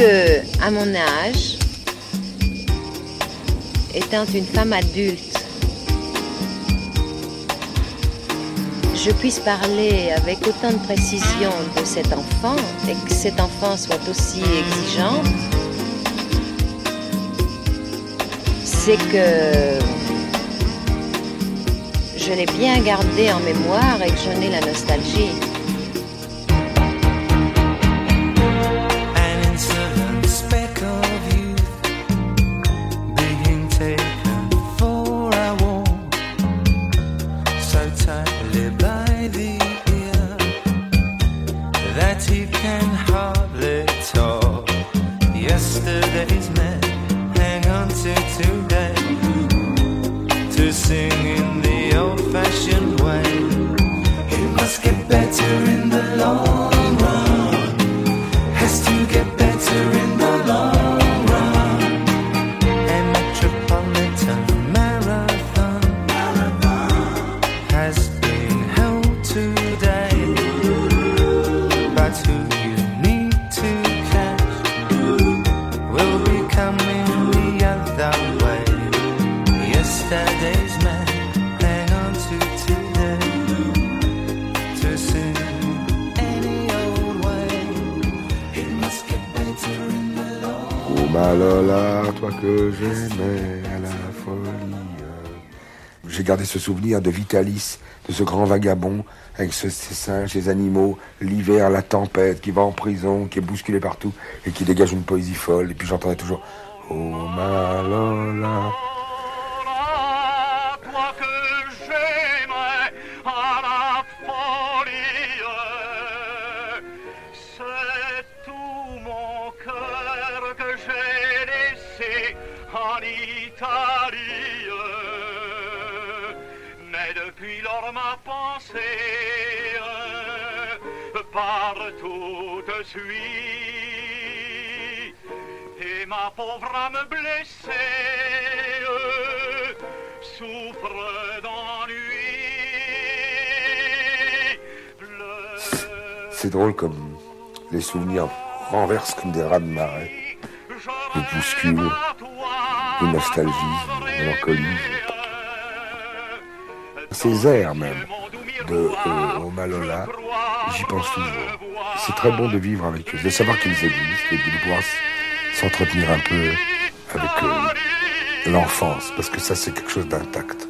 que, à mon âge, étant une femme adulte, je puisse parler avec autant de précision de cet enfant et que cet enfant soit aussi exigeant, c'est que je l'ai bien gardé en mémoire et que j'en ai la nostalgie. in the old fashioned way. It must get better in the long ce souvenir de Vitalis, de ce grand vagabond, avec ses singes, ses animaux, l'hiver, la tempête, qui va en prison, qui est bousculé partout, et qui dégage une poésie folle. Et puis j'entendais toujours Oh Malola. Pensée partout de suite. Et ma pauvre âme blessée souffre d'ennui. C'est drôle comme les souvenirs renversent comme des rats de marée. Une bousculent, une nostalgie, une mélancolie ces airs même de euh, Malola, j'y pense toujours. C'est très bon de vivre avec eux, de savoir qu'ils existent et de pouvoir s'entretenir un peu avec euh, l'enfance, parce que ça c'est quelque chose d'intact.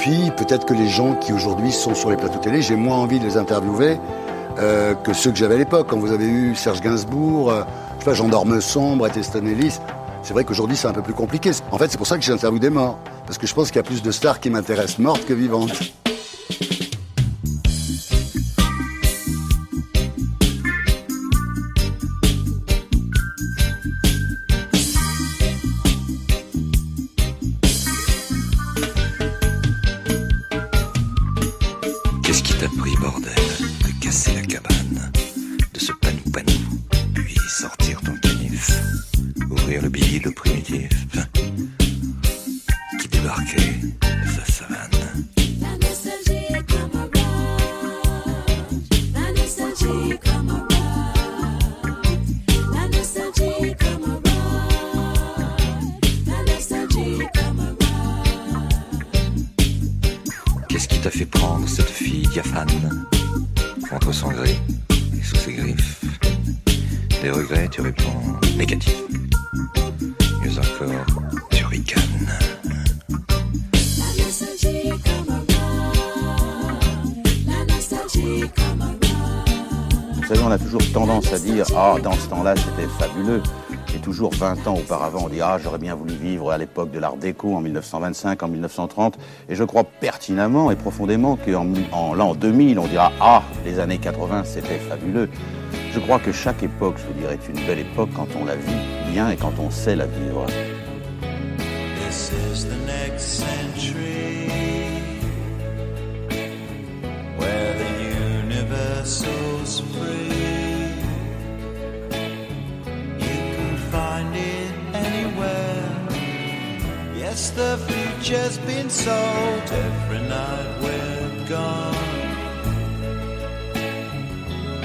puis, peut-être que les gens qui aujourd'hui sont sur les plateaux télé, j'ai moins envie de les interviewer euh, que ceux que j'avais à l'époque. Quand vous avez eu Serge Gainsbourg, euh, je sais pas, Gendarme Sombre, Easton Ellis, c'est vrai qu'aujourd'hui c'est un peu plus compliqué. En fait, c'est pour ça que j'interviewe des morts. Parce que je pense qu'il y a plus de stars qui m'intéressent mortes que vivantes. Contre son gré et sous ses griffes Des regrets, tu réponds négatif. Mieux encore, tu ricanes. Vous savez, on a toujours tendance à dire Ah, dans ce temps-là, c'était fabuleux. Et toujours 20 ans auparavant, on dit Ah, j'aurais bien voulu vivre à l'époque de l'Art déco en 1925, en 1930. Et je crois pertinemment et profondément qu'en en l'an 2000, on dira Ah, les années 80, c'était fabuleux. Je crois que chaque époque, je vous dirais, est une belle époque quand on la vit bien et quand on sait la vivre. The future's been sold every night we're gone.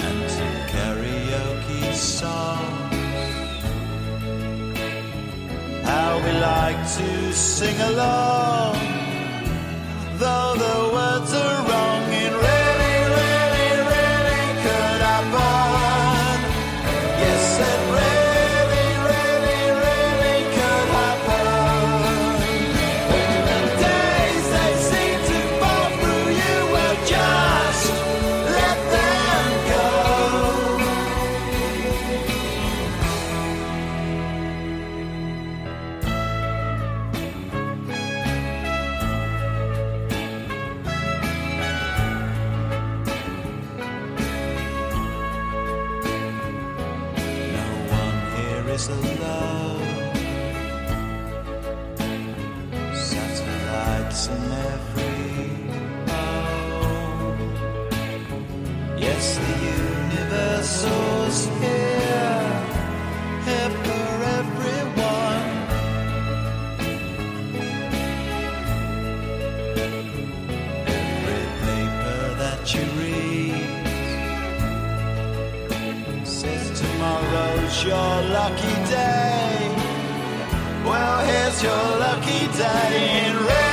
And to karaoke songs how we like to sing along, though the The universal's here, here for everyone. Every paper that you read says tomorrow's your lucky day. Well, here's your lucky day. It really,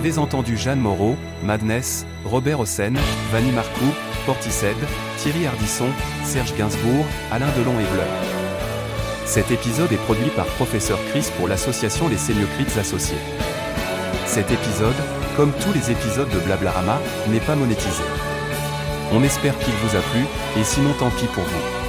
avez entendu Jeanne Moreau, Madness, Robert Hossein, Vanny Marcoux, Portishead, Thierry Ardisson, Serge Gainsbourg, Alain Delon et Blur. Cet épisode est produit par Professeur Chris pour l'association Les Sémiocrites Associés. Cet épisode, comme tous les épisodes de Blablarama, n'est pas monétisé. On espère qu'il vous a plu, et sinon tant pis pour vous.